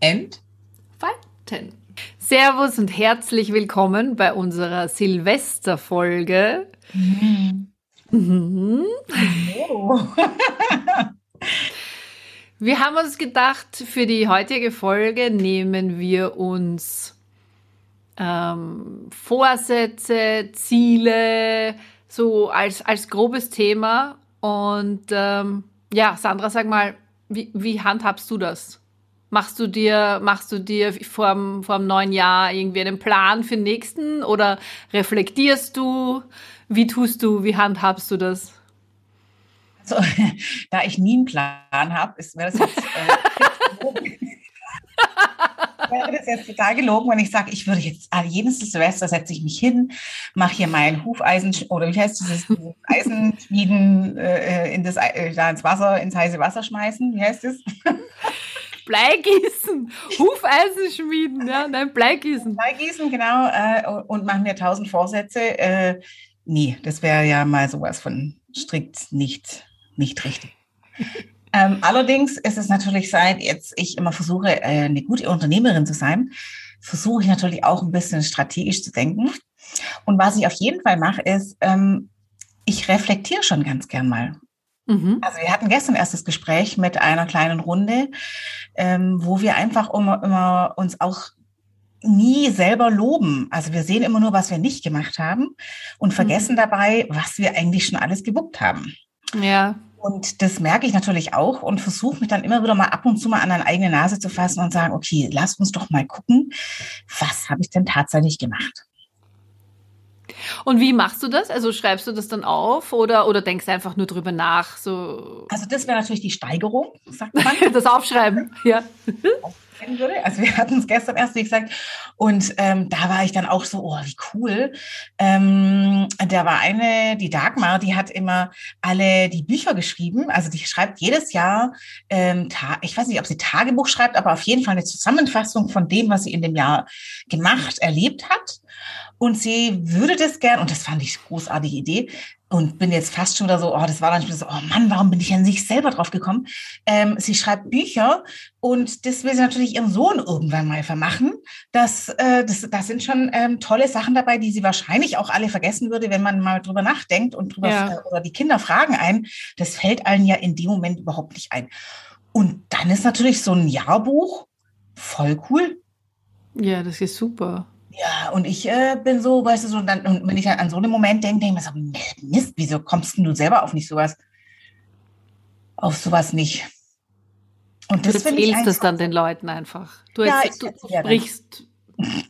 entfalten. Servus und herzlich willkommen bei unserer Silvesterfolge. Mhm. Mhm. Oh. wir haben uns gedacht, für die heutige Folge nehmen wir uns ähm, Vorsätze, Ziele, so als, als grobes Thema. Und ähm, ja, Sandra, sag mal, wie, wie handhabst du das? Machst du dir, machst du dir vor dem neuen Jahr irgendwie einen Plan für den nächsten oder reflektierst du? Wie tust du, wie handhabst du das? Also, da ich nie einen Plan habe, ist mir das jetzt, äh, wäre das jetzt total gelogen, wenn ich sage, ich würde jetzt jedes Silvester setze ich mich hin, mache hier mein Hufeisen oder wie heißt dieses Eisenschmieden äh, in das, äh, da ins Wasser, ins heiße Wasser schmeißen. Wie heißt das? Bleigießen, Hufeisen schmieden, ja, nein, Bleigießen. Bleigießen, genau, äh, und machen mir tausend Vorsätze. Äh, nee, das wäre ja mal sowas von strikt nicht, nicht richtig. ähm, allerdings ist es natürlich seit jetzt ich immer versuche, äh, eine gute Unternehmerin zu sein, versuche ich natürlich auch ein bisschen strategisch zu denken. Und was ich auf jeden Fall mache, ist, ähm, ich reflektiere schon ganz gern mal. Mhm. Also wir hatten gestern erst das Gespräch mit einer kleinen Runde, ähm, wo wir einfach immer, immer uns auch nie selber loben. Also wir sehen immer nur, was wir nicht gemacht haben und vergessen mhm. dabei, was wir eigentlich schon alles gebuckt haben. Ja. Und das merke ich natürlich auch und versuche mich dann immer wieder mal ab und zu mal an eine eigene Nase zu fassen und sagen, okay, lass uns doch mal gucken, was habe ich denn tatsächlich gemacht? Und wie machst du das? Also schreibst du das dann auf oder, oder denkst du einfach nur drüber nach? So? Also das wäre natürlich die Steigerung, sagt man. das Aufschreiben, ja. Also wir hatten es gestern erst, wie gesagt, und ähm, da war ich dann auch so, oh, wie cool. Ähm, da war eine, die Dagmar, die hat immer alle die Bücher geschrieben. Also die schreibt jedes Jahr, ähm, ich weiß nicht, ob sie Tagebuch schreibt, aber auf jeden Fall eine Zusammenfassung von dem, was sie in dem Jahr gemacht, erlebt hat. Und sie würde das gern, und das fand ich eine großartige Idee, und bin jetzt fast schon wieder so, oh, das war dann schon so, oh Mann, warum bin ich an sich selber drauf gekommen? Ähm, sie schreibt Bücher und das will sie natürlich ihrem Sohn irgendwann mal vermachen. Das, äh, das, das sind schon ähm, tolle Sachen dabei, die sie wahrscheinlich auch alle vergessen würde, wenn man mal drüber nachdenkt und drüber ja. oder die Kinder fragen ein. Das fällt allen ja in dem Moment überhaupt nicht ein. Und dann ist natürlich so ein Jahrbuch voll cool. Ja, das ist super. Ja, und ich äh, bin so, weißt du, so, dann, und wenn ich dann an so einen Moment denke, denke ich mir so, Mist, wieso kommst du selber auf nicht sowas, auf sowas nicht? Und das du erzählst es dann den Leuten einfach. Du, ja, du sprichst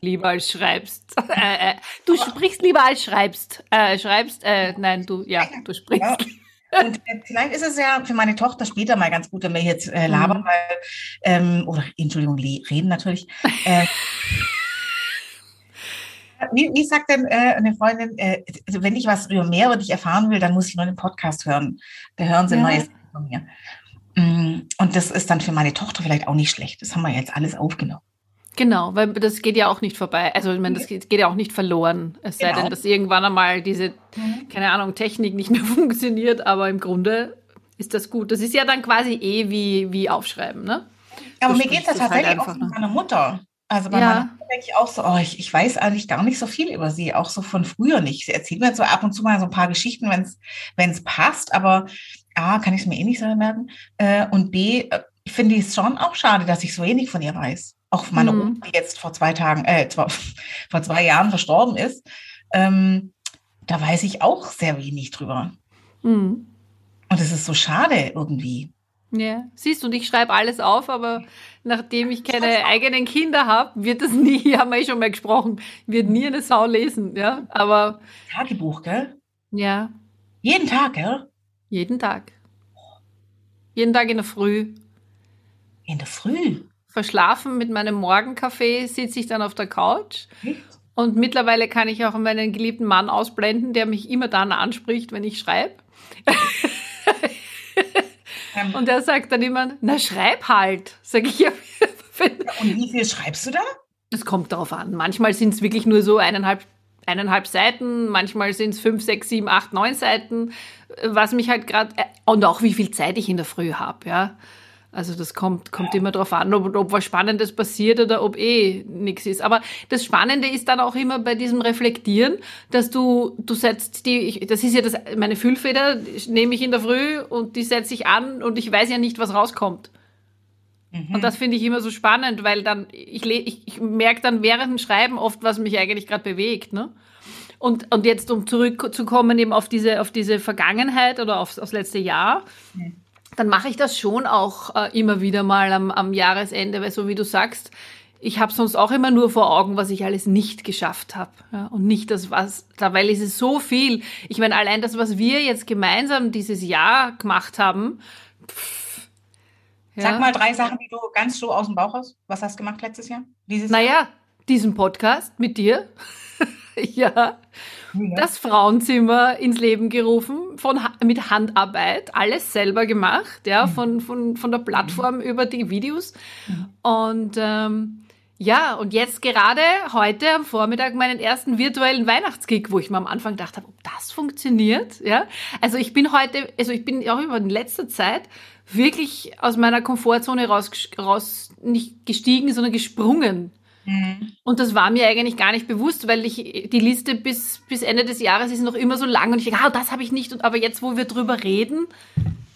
lieber als schreibst. Äh, äh, du sprichst lieber als schreibst. Äh, schreibst, äh, nein, du, ja, du sprichst. Ja. Und äh, vielleicht ist es ja für meine Tochter später mal ganz gut, wenn wir jetzt äh, labern, mhm. weil, ähm, oder Entschuldigung, reden natürlich. Wie, wie sagt denn äh, eine Freundin, äh, also wenn ich was über mehr über dich erfahren will, dann muss ich nur den Podcast hören. Da hören sie ja. Neues von mir. Mm, und das ist dann für meine Tochter vielleicht auch nicht schlecht. Das haben wir jetzt alles aufgenommen. Genau, weil das geht ja auch nicht vorbei. Also ich meine, das geht, geht ja auch nicht verloren. Es sei genau. denn, dass irgendwann einmal diese, mhm. keine Ahnung, Technik nicht mehr funktioniert, aber im Grunde ist das gut. Das ist ja dann quasi eh wie, wie Aufschreiben, ne? Aber du mir geht es halt tatsächlich halt auch mit meiner Mutter. Also bei ja. meiner Mutter denke ich auch so, oh, ich, ich weiß eigentlich gar nicht so viel über sie, auch so von früher nicht. Sie erzählt mir so ab und zu mal so ein paar Geschichten, wenn es passt, aber A, kann ich es mir eh nicht so merken. Äh, und B, äh, ich finde es schon auch schade, dass ich so wenig von ihr weiß. Auch meine mhm. Oma, die jetzt vor zwei Tagen, äh, vor, vor zwei Jahren verstorben ist, ähm, da weiß ich auch sehr wenig drüber. Mhm. Und es ist so schade irgendwie. Ja, siehst du, und ich schreibe alles auf, aber nachdem ich keine eigenen Kinder habe, wird das nie, haben wir eh schon mal gesprochen, wird nie eine Sau lesen, ja, aber. Tagebuch, gell? Ja. Jeden Tag, gell? Jeden Tag. Jeden Tag in der Früh. In der Früh? verschlafen mit meinem Morgenkaffee, sitze ich dann auf der Couch. Und mittlerweile kann ich auch meinen geliebten Mann ausblenden, der mich immer dann anspricht, wenn ich schreibe. Und er sagt dann immer, na schreib halt, sage ich ja. Und wie viel schreibst du da? Es kommt darauf an. Manchmal sind es wirklich nur so eineinhalb, eineinhalb Seiten, manchmal sind es fünf, sechs, sieben, acht, neun Seiten, was mich halt gerade, äh, und auch wie viel Zeit ich in der Früh habe, ja. Also das kommt, kommt immer darauf an, ob, ob was Spannendes passiert oder ob eh nichts ist. Aber das Spannende ist dann auch immer bei diesem Reflektieren, dass du, du setzt die, ich, das ist ja das, meine Füllfeder nehme ich in der Früh und die setze ich an und ich weiß ja nicht, was rauskommt. Mhm. Und das finde ich immer so spannend, weil dann, ich, ich, ich merke dann während dem Schreiben oft, was mich eigentlich gerade bewegt, ne? Und, und jetzt, um zurückzukommen eben auf diese, auf diese Vergangenheit oder aufs, aufs letzte Jahr, mhm dann mache ich das schon auch äh, immer wieder mal am, am Jahresende, weil so wie du sagst, ich habe sonst auch immer nur vor Augen, was ich alles nicht geschafft habe. Ja, und nicht das, was, weil es ist so viel. Ich meine, allein das, was wir jetzt gemeinsam dieses Jahr gemacht haben. Pff, ja. Sag mal drei Sachen, die du ganz so aus dem Bauch hast. Was hast du gemacht letztes Jahr? Dieses naja, Jahr? diesen Podcast mit dir. ja. Das Frauenzimmer ins Leben gerufen, von, mit Handarbeit, alles selber gemacht, ja, mhm. von, von, von der Plattform mhm. über die Videos. Mhm. Und ähm, ja, und jetzt gerade heute am Vormittag meinen ersten virtuellen Weihnachtsgig, wo ich mir am Anfang gedacht habe, ob das funktioniert. Ja, also ich bin heute, also ich bin auch über in letzter Zeit wirklich aus meiner Komfortzone raus, raus nicht gestiegen, sondern gesprungen. Mhm. Und das war mir eigentlich gar nicht bewusst, weil ich die Liste bis, bis Ende des Jahres ist noch immer so lang und ich denke, ah, das habe ich nicht. Und, aber jetzt, wo wir drüber reden,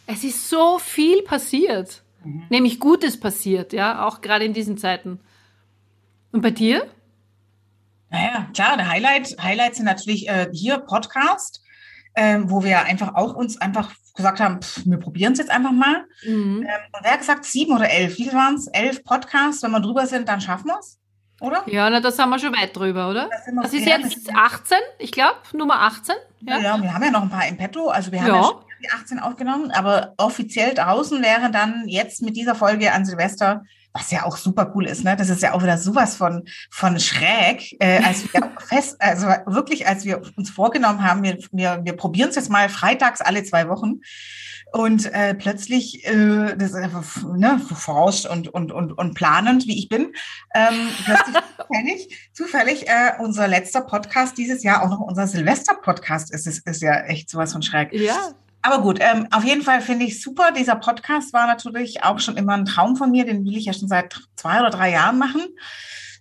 es ist so viel passiert. Mhm. Nämlich Gutes passiert, ja, auch gerade in diesen Zeiten. Und bei dir? Naja, klar, der Highlight, Highlights sind natürlich äh, hier Podcast, äh, wo wir einfach auch uns einfach gesagt haben, pff, wir probieren es jetzt einfach mal. Mhm. Ähm, und wer hat gesagt, sieben oder elf? Wie waren es? Elf Podcasts. Wenn wir drüber sind, dann schaffen wir es oder? Ja, na, da sind wir schon weit drüber, oder? Das, das ist jetzt 18, ich glaube, Nummer 18. Ja. ja, wir haben ja noch ein paar im Petto. Also wir haben ja, ja schon die 18 aufgenommen, aber offiziell draußen wäre dann jetzt mit dieser Folge an Silvester was ja auch super cool ist, ne? Das ist ja auch wieder sowas von, von schräg, äh, als wir fest, also wirklich, als wir uns vorgenommen haben, wir, wir, wir probieren es jetzt mal freitags alle zwei Wochen. Und äh, plötzlich, äh, das ist einfach ne, voraus und, und, und, und planend, wie ich bin, ähm, plötzlich zufällig, zufällig äh, unser letzter Podcast dieses Jahr auch noch unser Silvester-Podcast ist. Es ist ja echt sowas von schräg. Ja. Aber gut, ähm, auf jeden Fall finde ich super. Dieser Podcast war natürlich auch schon immer ein Traum von mir. Den will ich ja schon seit zwei oder drei Jahren machen.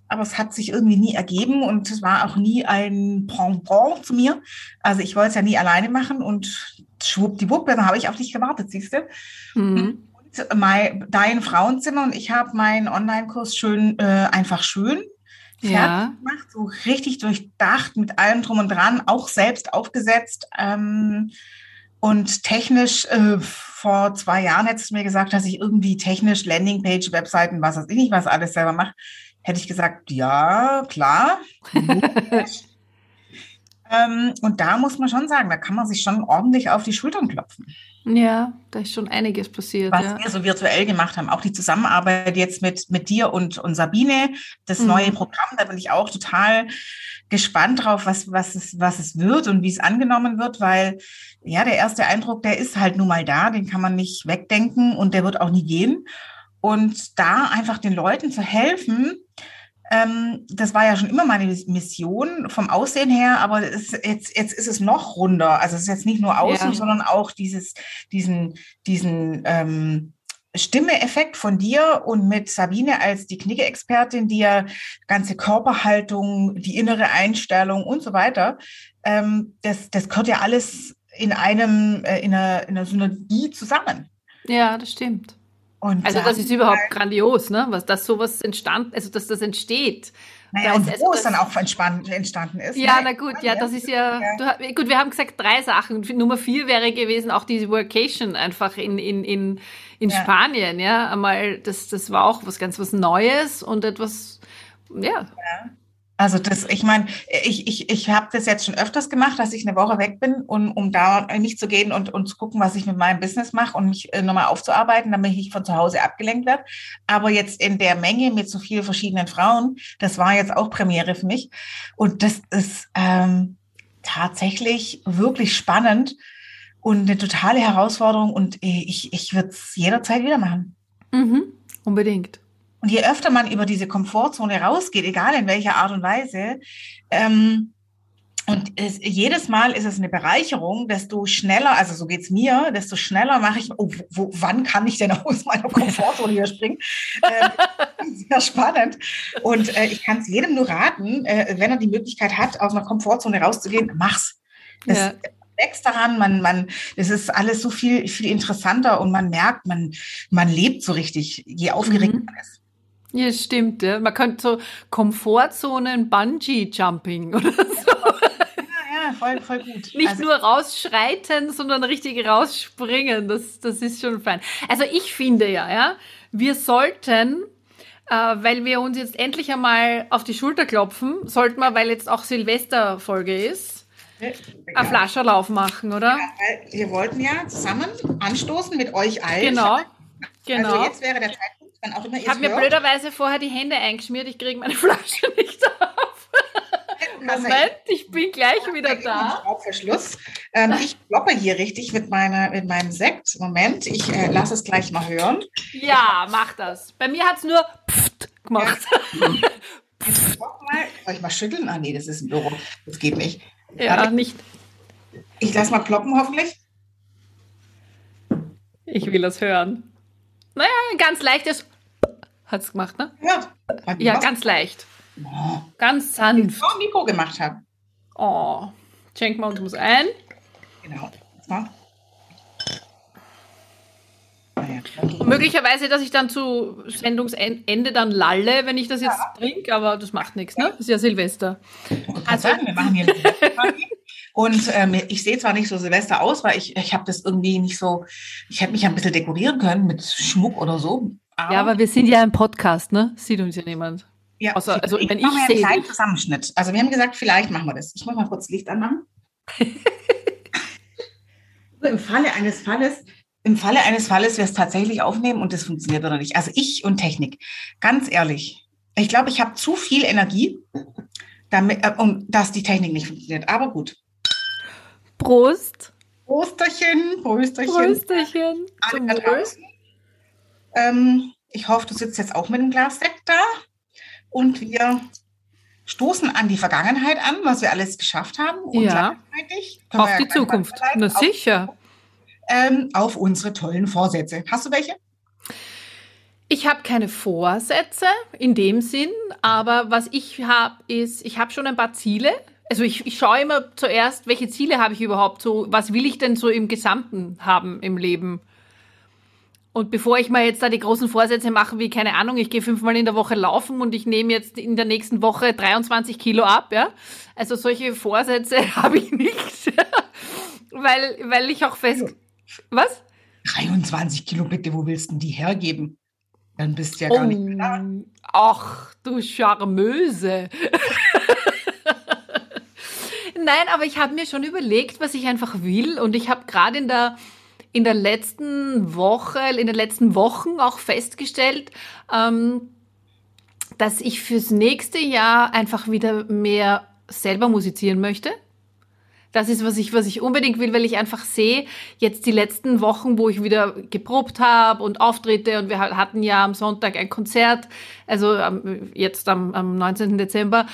Aber es hat sich irgendwie nie ergeben und es war auch nie ein Pendant zu mir. Also ich wollte es ja nie alleine machen und schwuppdiwupp, dann habe ich auf dich gewartet, siehst du. Mhm. Und mein, dein Frauenzimmer und ich habe meinen Online-Kurs schön, äh, einfach schön ja. gemacht, so richtig durchdacht mit allem drum und dran, auch selbst aufgesetzt. Ähm, und technisch, äh, vor zwei Jahren hättest du mir gesagt, dass ich irgendwie technisch Landingpage, Webseiten, was weiß ich nicht, was alles selber mache. Hätte ich gesagt, ja, klar. Ähm, und da muss man schon sagen, da kann man sich schon ordentlich auf die Schultern klopfen. Ja, da ist schon einiges passiert. Was ja. wir so virtuell gemacht haben, auch die Zusammenarbeit jetzt mit, mit dir und, und Sabine, das mhm. neue Programm, da bin ich auch total gespannt drauf, was, was, es, was es wird und wie es angenommen wird, weil ja, der erste Eindruck, der ist halt nun mal da, den kann man nicht wegdenken und der wird auch nie gehen. Und da einfach den Leuten zu helfen, ähm, das war ja schon immer meine Mission vom Aussehen her, aber ist, jetzt, jetzt ist es noch runder. Also es ist jetzt nicht nur außen, ja. sondern auch dieses, diesen, diesen ähm, Stimme-Effekt von dir und mit Sabine als die Knicke-Expertin, die ja ganze Körperhaltung, die innere Einstellung und so weiter, ähm, das, das gehört ja alles in einem, äh, in, einer, in einer Synergie zusammen. Ja, das stimmt. Und also das ist überhaupt grandios, ne? Was dass sowas entstanden, also dass das entsteht. Naja, und wo es dann auch entstanden ist. Ja, ne? na gut, ja, das ist ja, ja. Du, gut, wir haben gesagt drei Sachen. Nummer vier wäre gewesen auch diese Workation einfach in, in, in, in ja. Spanien, ja. Einmal, das, das war auch was ganz was Neues und etwas, ja. ja. Also das, ich meine, ich, ich, ich habe das jetzt schon öfters gemacht, dass ich eine Woche weg bin, um, um da nicht zu gehen und, und zu gucken, was ich mit meinem Business mache und mich äh, nochmal aufzuarbeiten, damit ich von zu Hause abgelenkt werde. Aber jetzt in der Menge mit so vielen verschiedenen Frauen, das war jetzt auch Premiere für mich. Und das ist ähm, tatsächlich wirklich spannend und eine totale Herausforderung und ich, ich würde es jederzeit wieder machen. Mhm, unbedingt. Und je öfter man über diese Komfortzone rausgeht, egal in welcher Art und Weise, ähm, und es, jedes Mal ist es eine Bereicherung, desto schneller, also so geht's mir, desto schneller mache ich, oh, wo, wann kann ich denn aus meiner Komfortzone hier springen? äh, sehr spannend. Und äh, ich kann es jedem nur raten, äh, wenn er die Möglichkeit hat, aus einer Komfortzone rauszugehen, mach's. Das, ja wächst daran, man, man, es ist alles so viel, viel interessanter und man merkt, man, man lebt so richtig, je aufgeregt mhm. man ist. Ja, stimmt. Ja. Man könnte so Komfortzonen Bungee-Jumping oder so. Ja, ja, voll, voll gut. Nicht also, nur rausschreiten, sondern richtig rausspringen. Das, das ist schon fein. Also ich finde ja, ja, wir sollten äh, weil wir uns jetzt endlich einmal auf die Schulter klopfen, sollten wir, weil jetzt auch Silvesterfolge ist, ja. eine Flascherlauf machen, oder? Ja, wir wollten ja zusammen anstoßen mit euch allen. Genau. genau. Also jetzt wäre der Zeitpunkt wann auch immer Ich habe mir blöderweise vorher die Hände eingeschmiert, ich kriege meine Flasche nicht auf. Moment, ich bin gleich wieder da. Schluss. Ähm, ich kloppe hier richtig mit, meiner, mit meinem Sekt. Moment, ich äh, lasse es gleich mal hören. Ja, mach das. Bei mir hat es nur Pft gemacht. Ja. Jetzt mal. Soll ich mal schütteln? Ah, nee, das ist ein Büro. Das geht nicht. Ja, Warte. nicht. Ich lasse mal kloppen, hoffentlich. Ich will das hören. Naja, ganz leichtes hat es gemacht, ne? Ja. Ja, ganz leicht. Oh. Ganz sanft. Was Nico gemacht hat. Oh. Schenken wir uns muss ein. Genau. Ja. Möglicherweise, dass ich dann zu Sendungsende dann lalle, wenn ich das jetzt ja. trinke, aber das macht nichts, ne? Das ist ja Silvester. Also, sagen, wir machen hier Und ähm, ich sehe zwar nicht so Silvester aus, weil ich, ich habe das irgendwie nicht so, ich hätte mich ein bisschen dekorieren können mit Schmuck oder so. Aber ja, aber wir sind ja ein Podcast, ne? Sieht uns ja niemand. Ja, Außer, also ich wenn ich sehe. einen kleinen Zusammenschnitt. Also wir haben gesagt, vielleicht machen wir das. Ich muss mal kurz Licht anmachen. Im Falle eines Falles, im Falle eines Falles wir es tatsächlich aufnehmen und das funktioniert oder nicht. Also ich und Technik. Ganz ehrlich. Ich glaube, ich habe zu viel Energie, damit, äh, um, dass die Technik nicht funktioniert. Aber gut. Prost. Prosterchen, Prosterchen. Prosterchen. Alle. Ähm, ich hoffe, du sitzt jetzt auch mit einem Glas Sekt da und wir stoßen an die Vergangenheit an, was wir alles geschafft haben. Und ja, auf ja die Zukunft. Na sicher. Auf, ähm, auf unsere tollen Vorsätze. Hast du welche? Ich habe keine Vorsätze in dem Sinn, aber was ich habe, ist, ich habe schon ein paar Ziele. Also ich, ich schaue immer zuerst, welche Ziele habe ich überhaupt so, was will ich denn so im Gesamten haben im Leben? Und bevor ich mir jetzt da die großen Vorsätze mache, wie keine Ahnung, ich gehe fünfmal in der Woche laufen und ich nehme jetzt in der nächsten Woche 23 Kilo ab, ja. Also solche Vorsätze habe ich nicht, weil, weil ich auch fest, was? 23 Kilo bitte, wo willst du die hergeben? Dann bist du ja gar oh, nicht klar. Ach, du Charmeuse. Nein, aber ich habe mir schon überlegt, was ich einfach will und ich habe gerade in der in der letzten Woche, in den letzten Wochen auch festgestellt, ähm, dass ich fürs nächste Jahr einfach wieder mehr selber musizieren möchte. Das ist, was ich, was ich unbedingt will, weil ich einfach sehe, jetzt die letzten Wochen, wo ich wieder geprobt habe und Auftritte und wir hatten ja am Sonntag ein Konzert, also jetzt am, am 19. Dezember.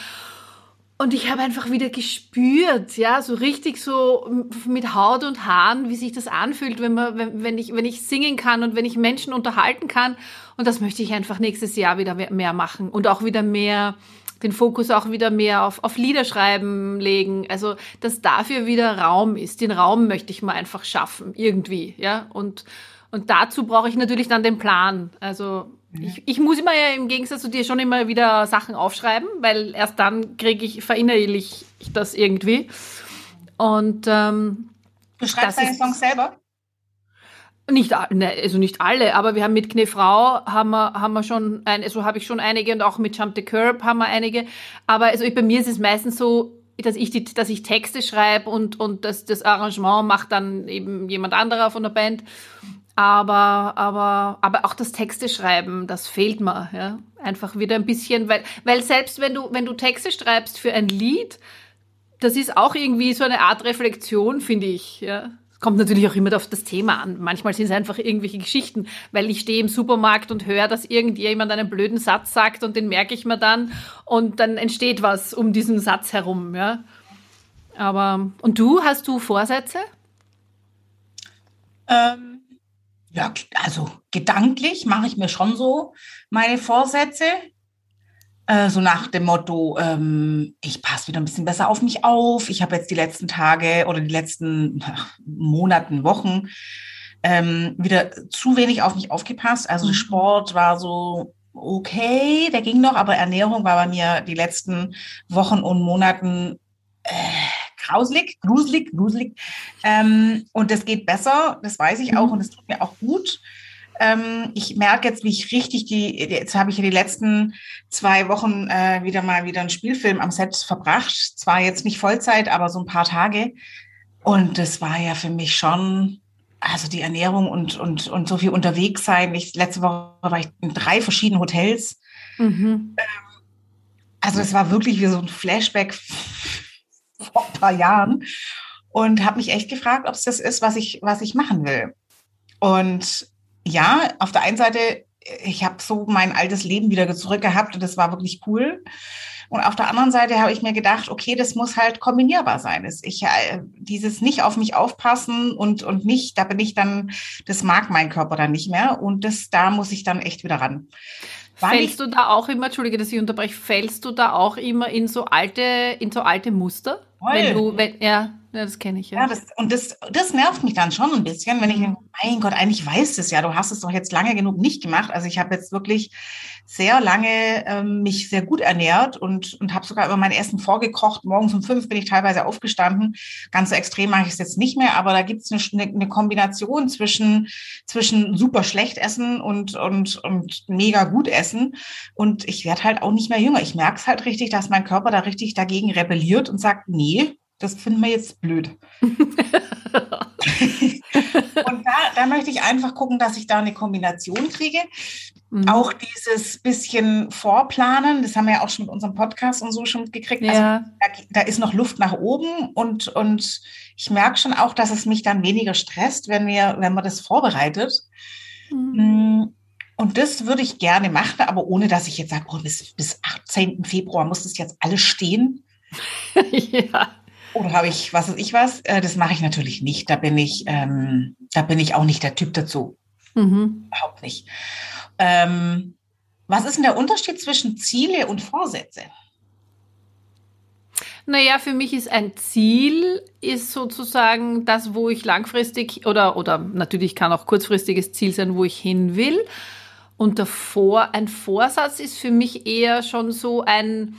Und ich habe einfach wieder gespürt, ja, so richtig so mit Haut und Haaren, wie sich das anfühlt, wenn man, wenn, wenn ich, wenn ich singen kann und wenn ich Menschen unterhalten kann. Und das möchte ich einfach nächstes Jahr wieder mehr machen und auch wieder mehr, den Fokus auch wieder mehr auf, auf Liederschreiben legen. Also, dass dafür wieder Raum ist. Den Raum möchte ich mal einfach schaffen, irgendwie, ja. Und, und dazu brauche ich natürlich dann den Plan. Also, ich, ich muss immer ja im Gegensatz zu dir schon immer wieder Sachen aufschreiben, weil erst dann kriege ich, verinnerlich ich das irgendwie. Und ähm, du schreibst deine Songs selber? Nicht, ne, also nicht alle, aber wir haben mit Knefrau haben wir, haben wir schon, ein, also habe ich schon einige und auch mit Jump the Curb haben wir einige. Aber also bei mir ist es meistens so, dass ich, die, dass ich Texte schreibe und, und das, das Arrangement macht dann eben jemand anderer von der Band. Aber, aber, aber auch das Texte schreiben, das fehlt mir, ja. Einfach wieder ein bisschen, weil, weil selbst wenn du, wenn du Texte schreibst für ein Lied, das ist auch irgendwie so eine Art Reflexion, finde ich, ja kommt natürlich auch immer auf das Thema an. Manchmal sind es einfach irgendwelche Geschichten, weil ich stehe im Supermarkt und höre, dass irgendjemand einen blöden Satz sagt und den merke ich mir dann und dann entsteht was um diesen Satz herum, ja. Aber, und du, hast du Vorsätze? Ähm, ja, also gedanklich mache ich mir schon so meine Vorsätze. Äh, so nach dem Motto, ähm, ich passe wieder ein bisschen besser auf mich auf. Ich habe jetzt die letzten Tage oder die letzten Monaten, Wochen ähm, wieder zu wenig auf mich aufgepasst. Also mhm. Sport war so okay, der ging noch, aber Ernährung war bei mir die letzten Wochen und Monaten äh, grauselig, gruselig, gruselig. Ähm, und das geht besser, das weiß ich auch mhm. und es tut mir auch gut. Ähm, ich merke jetzt, wie ich richtig die, jetzt habe ich ja die letzten zwei Wochen äh, wieder mal wieder einen Spielfilm am Set verbracht. Zwar jetzt nicht Vollzeit, aber so ein paar Tage. Und das war ja für mich schon, also die Ernährung und, und, und so viel unterwegs sein. Ich, letzte Woche war ich in drei verschiedenen Hotels. Mhm. Ähm, also es war wirklich wie so ein Flashback vor ein paar Jahren und habe mich echt gefragt, ob es das ist, was ich, was ich machen will. Und ja, auf der einen Seite, ich habe so mein altes Leben wieder zurück gehabt und das war wirklich cool. Und auf der anderen Seite habe ich mir gedacht, okay, das muss halt kombinierbar sein. Ich, äh, dieses nicht auf mich aufpassen und, und nicht, da bin ich dann, das mag mein Körper dann nicht mehr. Und das, da muss ich dann echt wieder ran. War fällst du da auch immer, Entschuldige, dass ich unterbreche, fällst du da auch immer in so alte, in so alte Muster? Voll. Wenn du, wenn, ja, ja, das kenne ich ja. ja das, und das, das nervt mich dann schon ein bisschen, wenn ich, mein Gott, eigentlich weißt es ja, du hast es doch jetzt lange genug nicht gemacht. Also ich habe jetzt wirklich sehr lange ähm, mich sehr gut ernährt und, und habe sogar über mein Essen vorgekocht. Morgens um fünf bin ich teilweise aufgestanden. Ganz so extrem mache ich es jetzt nicht mehr, aber da gibt es eine, eine Kombination zwischen, zwischen super schlecht essen und, und, und mega gut essen. Und ich werde halt auch nicht mehr jünger. Ich merke es halt richtig, dass mein Körper da richtig dagegen rebelliert und sagt, nee, das finden wir jetzt blöd. und da, da möchte ich einfach gucken, dass ich da eine Kombination kriege. Mhm. Auch dieses bisschen Vorplanen, das haben wir ja auch schon mit unserem Podcast und so schon gekriegt. Also ja. Also, da, da, ist noch Luft nach oben und, und ich merke schon auch, dass es mich dann weniger stresst, wenn wir, wenn man das vorbereitet. Mhm. Mm, und das würde ich gerne machen, aber ohne dass ich jetzt sage, oh, bis, bis 18. Februar muss das jetzt alles stehen. ja. Oder habe ich, was weiß ich was? Äh, das mache ich natürlich nicht. Da bin ich, ähm, da bin ich auch nicht der Typ dazu. Mhm. Überhaupt nicht. Ähm, was ist denn der Unterschied zwischen Ziele und Vorsätze? Naja, für mich ist ein Ziel, ist sozusagen das, wo ich langfristig oder, oder natürlich kann auch kurzfristiges Ziel sein, wo ich hin will. Und davor, ein Vorsatz ist für mich eher schon so ein,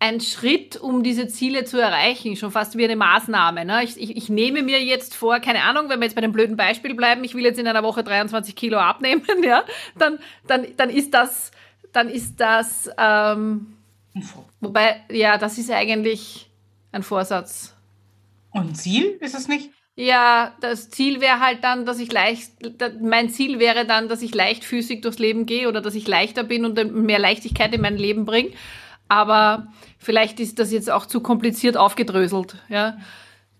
ein Schritt, um diese Ziele zu erreichen, schon fast wie eine Maßnahme. Ne? Ich, ich, ich, nehme mir jetzt vor, keine Ahnung, wenn wir jetzt bei dem blöden Beispiel bleiben, ich will jetzt in einer Woche 23 Kilo abnehmen, ja, dann, dann, dann ist das, dann ist das, ähm, wobei, ja, das ist eigentlich ein Vorsatz. Und Ziel ist es nicht? Ja, das Ziel wäre halt dann, dass ich leicht, mein Ziel wäre dann, dass ich leichtfüßig durchs Leben gehe oder dass ich leichter bin und mehr Leichtigkeit in mein Leben bringe. Aber vielleicht ist das jetzt auch zu kompliziert aufgedröselt. Ja.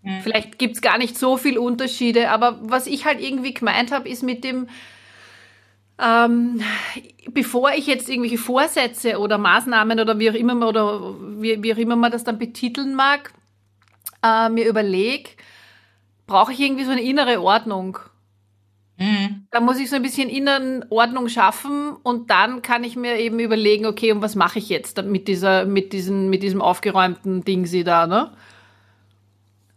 Mhm. Vielleicht gibt es gar nicht so viele Unterschiede. Aber was ich halt irgendwie gemeint habe, ist mit dem, ähm, bevor ich jetzt irgendwelche Vorsätze oder Maßnahmen oder wie auch immer oder wie, wie auch immer man das dann betiteln mag, äh, mir überlege, brauche ich irgendwie so eine innere Ordnung. Mhm. Da muss ich so ein bisschen inneren Ordnung schaffen und dann kann ich mir eben überlegen, okay, und was mache ich jetzt mit dieser, mit diesem, mit diesem aufgeräumten Ding sie da, ne?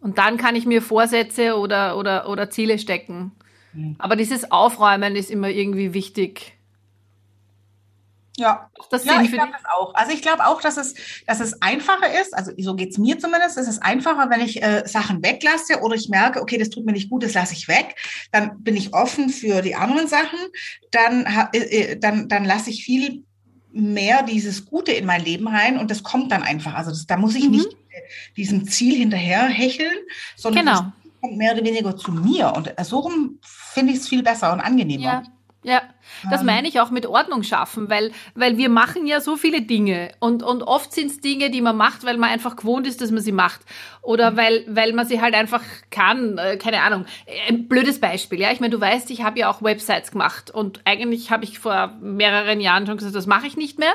Und dann kann ich mir Vorsätze oder, oder, oder Ziele stecken. Mhm. Aber dieses Aufräumen ist immer irgendwie wichtig. Ja, das ja ich glaube das auch. Also ich glaube auch, dass es, dass es einfacher ist, also so geht es mir zumindest, es ist einfacher, wenn ich äh, Sachen weglasse oder ich merke, okay, das tut mir nicht gut, das lasse ich weg, dann bin ich offen für die anderen Sachen, dann, äh, äh, dann, dann lasse ich viel mehr dieses Gute in mein Leben rein und das kommt dann einfach. Also das, da muss ich mhm. nicht diesem Ziel hinterher hecheln, sondern genau. das kommt mehr oder weniger zu mir und so rum finde ich es viel besser und angenehmer. Ja. Ja, das ähm. meine ich auch mit Ordnung schaffen, weil, weil wir machen ja so viele Dinge und, und oft sind es Dinge, die man macht, weil man einfach gewohnt ist, dass man sie macht oder mhm. weil, weil man sie halt einfach kann, äh, keine Ahnung. Ein blödes Beispiel, ja, ich meine, du weißt, ich habe ja auch Websites gemacht und eigentlich habe ich vor mehreren Jahren schon gesagt, das mache ich nicht mehr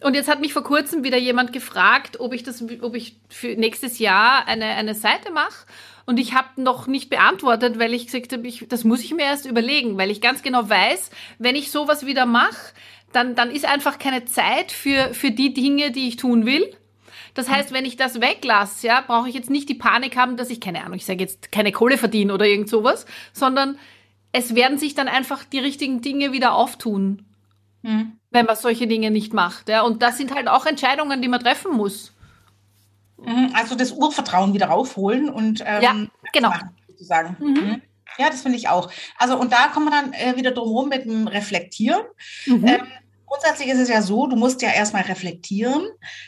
und jetzt hat mich vor kurzem wieder jemand gefragt, ob ich das, ob ich für nächstes Jahr eine, eine Seite mache und ich habe noch nicht beantwortet, weil ich gesagt habe, ich, das muss ich mir erst überlegen, weil ich ganz genau weiß, wenn ich sowas wieder mache, dann, dann ist einfach keine Zeit für, für die Dinge, die ich tun will. Das heißt, wenn ich das weglasse, ja, brauche ich jetzt nicht die Panik haben, dass ich, keine Ahnung, ich sage jetzt keine Kohle verdiene oder irgend sowas, sondern es werden sich dann einfach die richtigen Dinge wieder auftun, mhm. wenn man solche Dinge nicht macht. Ja. Und das sind halt auch Entscheidungen, die man treffen muss. Mhm, also das Urvertrauen wieder raufholen und ähm, ja, genau. Machen, sozusagen. Mhm. Ja, das finde ich auch. Also und da kommen wir dann äh, wieder drum rum mit dem Reflektieren. Mhm. Ähm, grundsätzlich ist es ja so, du musst ja erstmal reflektieren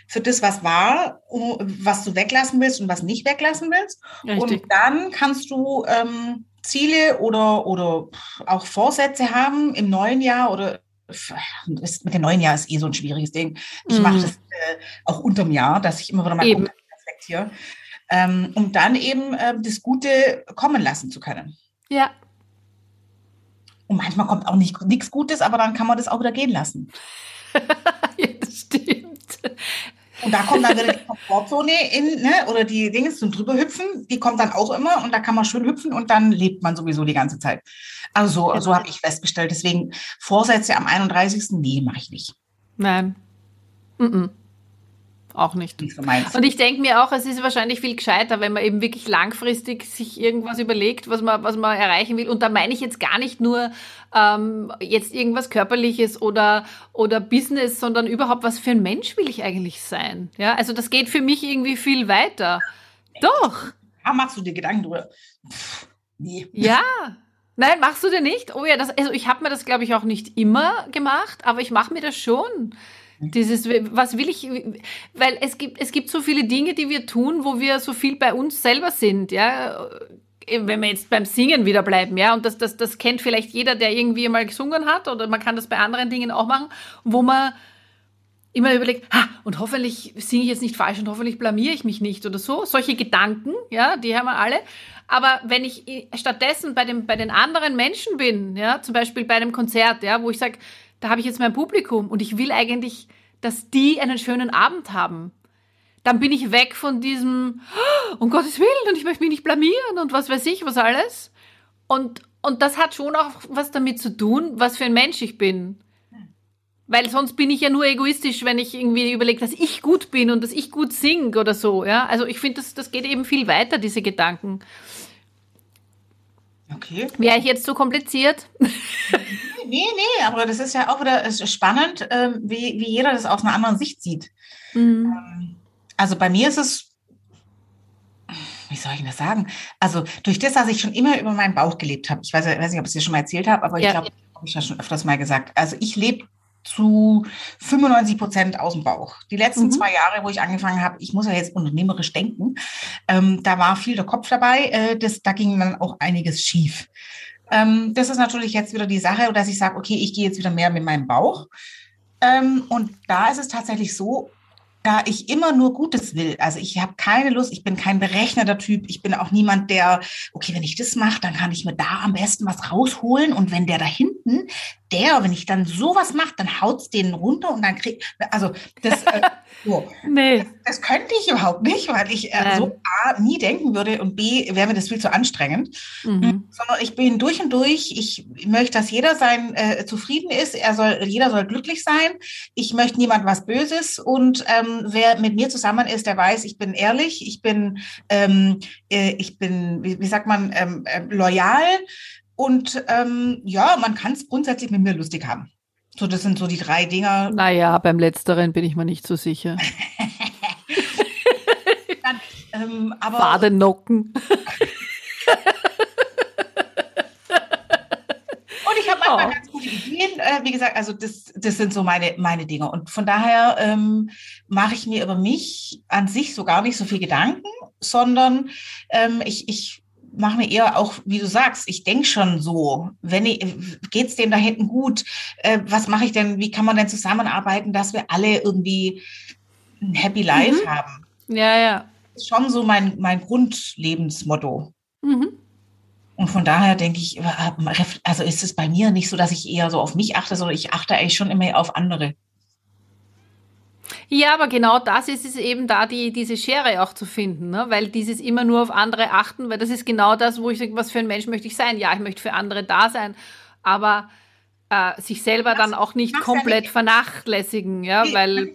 für das, was war, was du weglassen willst und was nicht weglassen willst. Richtig. Und dann kannst du ähm, Ziele oder, oder auch Vorsätze haben im neuen Jahr oder ist, mit dem neuen Jahr ist eh so ein schwieriges Ding. Ich mhm. mache das äh, auch unterm Jahr, dass ich immer wieder mal reflektiere, ähm, um dann eben äh, das Gute kommen lassen zu können. Ja. Und manchmal kommt auch nicht nichts Gutes, aber dann kann man das auch wieder gehen lassen. ja, das stimmt. Und da kommt dann wieder die Komfortzone in, ne, oder die Dinge zum drüberhüpfen, die kommt dann auch immer und da kann man schön hüpfen und dann lebt man sowieso die ganze Zeit. Also so, so habe ich festgestellt. Deswegen Vorsätze am 31. Nee, mache ich nicht. Nein. Mm -mm. Auch nicht. nicht so und ich denke mir auch, es ist wahrscheinlich viel gescheiter, wenn man eben wirklich langfristig sich irgendwas überlegt, was man, was man erreichen will. Und da meine ich jetzt gar nicht nur ähm, jetzt irgendwas Körperliches oder, oder Business, sondern überhaupt, was für ein Mensch will ich eigentlich sein? Ja, also das geht für mich irgendwie viel weiter. Doch. Ah, machst du dir Gedanken drüber? Pff, nee. Ja. Nein, machst du dir nicht? Oh ja, das, also ich habe mir das, glaube ich, auch nicht immer gemacht, aber ich mache mir das schon. Dieses, was will ich, weil es gibt, es gibt so viele Dinge, die wir tun, wo wir so viel bei uns selber sind, ja. Wenn wir jetzt beim Singen wieder bleiben, ja, und das, das, das kennt vielleicht jeder, der irgendwie mal gesungen hat, oder man kann das bei anderen Dingen auch machen, wo man immer überlegt, ha, und hoffentlich singe ich jetzt nicht falsch und hoffentlich blamiere ich mich nicht oder so. Solche Gedanken, ja, die haben wir alle. Aber wenn ich stattdessen bei, dem, bei den anderen Menschen bin, ja, zum Beispiel bei einem Konzert, ja, wo ich sage, da habe ich jetzt mein Publikum und ich will eigentlich, dass die einen schönen Abend haben. Dann bin ich weg von diesem, um Gottes Willen, und ich möchte mich nicht blamieren und was weiß ich, was alles. Und, und das hat schon auch was damit zu tun, was für ein Mensch ich bin. Weil sonst bin ich ja nur egoistisch, wenn ich irgendwie überlege, dass ich gut bin und dass ich gut singe oder so. Ja? Also ich finde, das, das geht eben viel weiter, diese Gedanken. Okay. Wäre ich jetzt zu kompliziert? Nee, nee, aber das ist ja auch wieder spannend, ähm, wie, wie jeder das aus einer anderen Sicht sieht. Mhm. Ähm, also bei mir ist es, wie soll ich das sagen? Also durch das, dass ich schon immer über meinen Bauch gelebt habe. Ich weiß, weiß nicht, ob ich es dir schon mal erzählt habe, aber ja. ich glaube, habe ich ja schon öfters mal gesagt. Also ich lebe zu 95 Prozent aus dem Bauch. Die letzten mhm. zwei Jahre, wo ich angefangen habe, ich muss ja jetzt unternehmerisch denken, ähm, da war viel der Kopf dabei. Äh, das, da ging dann auch einiges schief. Ähm, das ist natürlich jetzt wieder die Sache, dass ich sage, okay, ich gehe jetzt wieder mehr mit meinem Bauch. Ähm, und da ist es tatsächlich so, da ich immer nur Gutes will. Also ich habe keine Lust, ich bin kein berechneter Typ, ich bin auch niemand, der, okay, wenn ich das mache, dann kann ich mir da am besten was rausholen und wenn der da hinten, der, wenn ich dann sowas mache, dann haut's den runter und dann krieg, also das, äh, so. nee. das, das, könnte ich überhaupt nicht, weil ich äh, so A, nie denken würde und B, wäre mir das viel zu anstrengend, mhm. Hm, sondern ich bin durch und durch, ich möchte, dass jeder sein äh, zufrieden ist, er soll, jeder soll glücklich sein, ich möchte niemand was Böses. Und ähm, wer mit mir zusammen ist, der weiß, ich bin ehrlich, ich bin, ähm, äh, ich bin, wie, wie sagt man, ähm, äh, loyal und ähm, ja, man kann es grundsätzlich mit mir lustig haben. So, das sind so die drei Dinger. Naja, beim letzteren bin ich mir nicht so sicher. Dann, ähm, aber Badenocken. Und ich habe manchmal Oh. ganz gute Ideen. Äh, wie gesagt, also das, das sind so meine, meine Dinge. Und von daher ähm, mache ich mir über mich an sich so gar nicht so viel Gedanken, sondern ähm, ich, ich mache mir eher auch, wie du sagst, ich denke schon so, wenn geht es dem da hinten gut? Äh, was mache ich denn? Wie kann man denn zusammenarbeiten, dass wir alle irgendwie ein Happy Life Mhm. haben? Ja, ja. Das ist schon so mein, mein Grundlebensmotto. Mhm. Und von daher denke ich, also ist es bei mir nicht so, dass ich eher so auf mich achte, sondern ich achte eigentlich schon immer auf andere. Ja, aber genau das ist es eben da, die, diese Schere auch zu finden, ne? weil dieses immer nur auf andere achten, weil das ist genau das, wo ich sage, was für ein Mensch möchte ich sein? Ja, ich möchte für andere da sein, aber äh, sich selber dann auch nicht machst ja komplett nicht. vernachlässigen, ja, Nee, weil.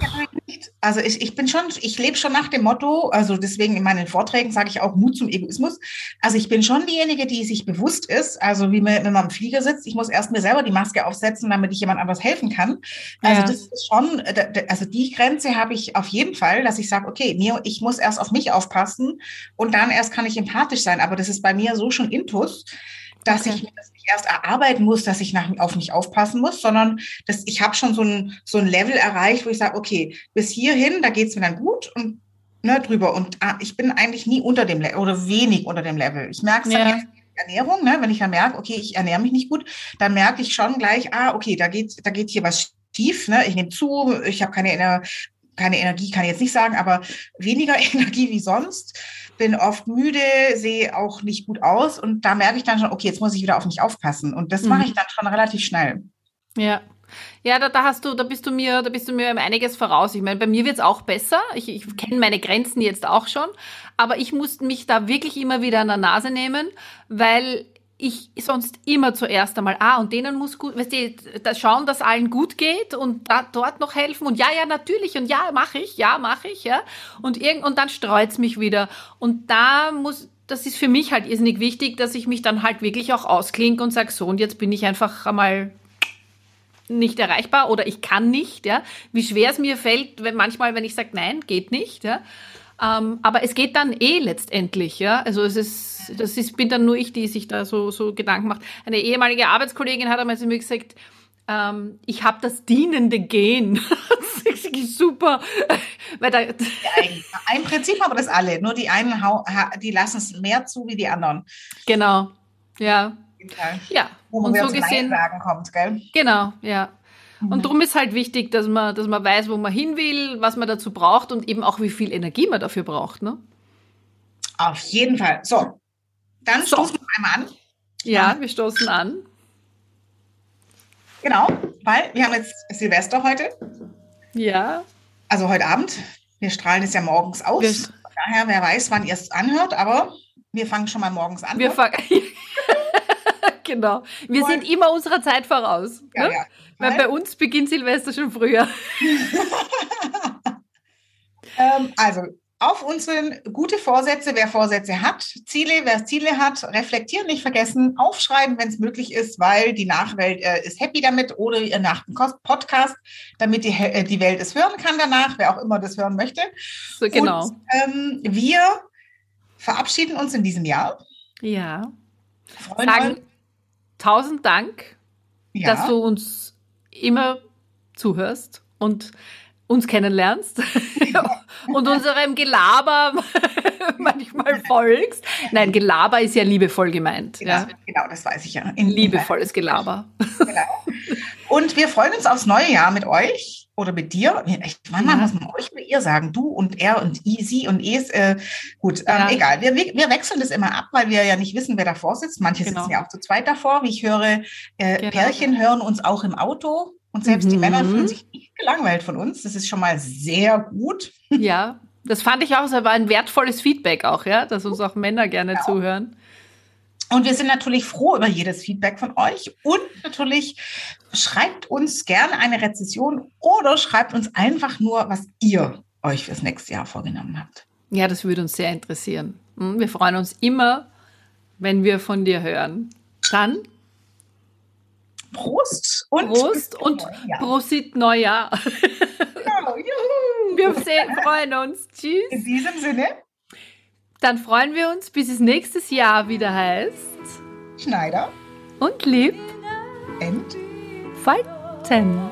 Also ich, ich bin schon, ich lebe schon nach dem Motto, also deswegen in meinen Vorträgen sage ich auch Mut zum Egoismus. Also ich bin schon diejenige, die sich bewusst ist, also wie man, wenn man im Flieger sitzt, ich muss erst mir selber die Maske aufsetzen, damit ich jemand anders helfen kann. Also Ja. das ist schon, äh, also die Grenze habe ich auf jeden Fall, dass ich sage, okay, mir, ich muss erst auf mich aufpassen und dann erst kann ich empathisch sein. Aber das ist bei mir so schon intus, dass Okay. ich mir das nicht erst erarbeiten muss, dass ich nach, auf mich aufpassen muss, sondern das, ich habe schon so ein, so ein Level erreicht, wo ich sage, okay, bis hierhin, da geht es mir dann gut und ne, drüber. Und ah, ich bin eigentlich nie unter dem Level oder wenig unter dem Level. Ich merke es Ja. dann Ernährung, ne, wenn ich dann merke, okay, ich ernähre mich nicht gut, dann merke ich schon gleich, ah, okay, da geht, da geht hier was schief, ne? ich nehme zu, ich habe keine, keine Energie, kann ich jetzt nicht sagen, aber weniger Energie wie sonst bin oft müde, sehe auch nicht gut aus und da merke ich dann schon, okay, jetzt muss ich wieder auf mich aufpassen und das Mhm. mache ich dann schon relativ schnell. Ja. Ja, da, da hast du, da bist du mir, da bist du mir einiges voraus. Ich meine, bei mir wird's auch besser. Ich, ich kenne meine Grenzen jetzt auch schon. Aber ich muss mich da wirklich immer wieder an der Nase nehmen, weil ich sonst immer zuerst einmal, ah, und denen muss gut, weißt du, da schauen, dass allen gut geht und da, dort noch helfen und ja, ja, natürlich und ja, mache ich, ja, mache ich, ja. Und, irgend, und dann streut's mich wieder. Und da muss, das ist für mich halt irrsinnig wichtig, dass ich mich dann halt wirklich auch ausklinke und sage, so, und jetzt bin ich einfach einmal nicht erreichbar oder ich kann nicht, ja. Wie schwer es mir fällt, wenn manchmal, wenn ich sage, nein, geht nicht, ja. Ähm, aber es geht dann eh letztendlich, ja. Also es ist, das ist, bin dann nur ich, die sich da so, so Gedanken macht. Eine ehemalige Arbeitskollegin hat einmal zu mir gesagt, ähm, ich habe das dienende Gen. das ist super. Weil da, Ein, ein Prinzip haben das alle, nur die einen, die lassen es mehr zu wie die anderen. genau. Ja. Ja. Wo man Und so gesehen. sagen kommt, gell? Genau, ja. Und darum ist halt wichtig, dass man, dass man weiß, wo man hin will, was man dazu braucht und eben auch, wie viel Energie man dafür braucht. Ne? Auf jeden Fall. So, dann So. stoßen wir einmal an. Ja, wir stoßen an. Genau, weil wir haben jetzt Silvester heute, Ja. also heute Abend. Wir strahlen es ja morgens aus. Wir- daher, wer weiß, wann ihr es anhört, aber wir fangen schon mal morgens an. Wir fangen. genau. Wir sind immer unserer Zeit voraus. ja, ne? ja. Weil bei uns beginnt Silvester schon früher. Ähm, also auf unseren gute Vorsätze, wer Vorsätze hat, Ziele, wer Ziele hat, reflektieren, nicht vergessen, aufschreiben, wenn es möglich ist, weil die Nachwelt äh, ist happy damit oder ihr nach dem Podcast, damit die, äh, die Welt es hören kann danach, wer auch immer das hören möchte. So, genau. Und ähm, wir verabschieden uns in diesem Jahr. ja. Freuen Sagen. Tausend Dank, Ja. dass du uns immer zuhörst und uns kennenlernst und unserem Gelaber manchmal folgst. Nein, Gelaber ist ja liebevoll gemeint. Genau, Ja. genau, das weiß ich ja. In, Liebevolles Gelaber. Und wir freuen uns aufs neue Jahr mit euch oder mit dir. Ich, manchmal Ja. muss man euch oder ihr sagen, du und er und i, sie und es. Äh, gut, ähm, egal. Wir, wir wechseln das immer ab, weil wir ja nicht wissen, wer davor sitzt. Manche Genau. sitzen ja auch zu zweit davor. Wie ich höre, äh, Genau. Pärchen hören uns auch im Auto. Und selbst die Mhm. Männer fühlen sich nicht gelangweilt von uns. Das ist schon mal sehr gut. Ja, das fand ich auch, es war ein wertvolles Feedback auch, ja, dass uns auch Männer gerne Genau. zuhören. Und wir sind natürlich froh über jedes Feedback von euch. Und natürlich schreibt uns gerne eine Rezession oder schreibt uns einfach nur, was ihr euch fürs nächste Jahr vorgenommen habt. Ja, das würde uns sehr interessieren. Hm, Wir freuen uns immer, wenn wir von dir hören. Dann Prost und Prost und Neujahr. Prosit Neujahr. Genau, juhu. Wir freuen uns. Tschüss. In diesem Sinne. Dann freuen wir uns, bis es nächstes Jahr wieder heißt. Schneider. Und lieb. Und. Falten.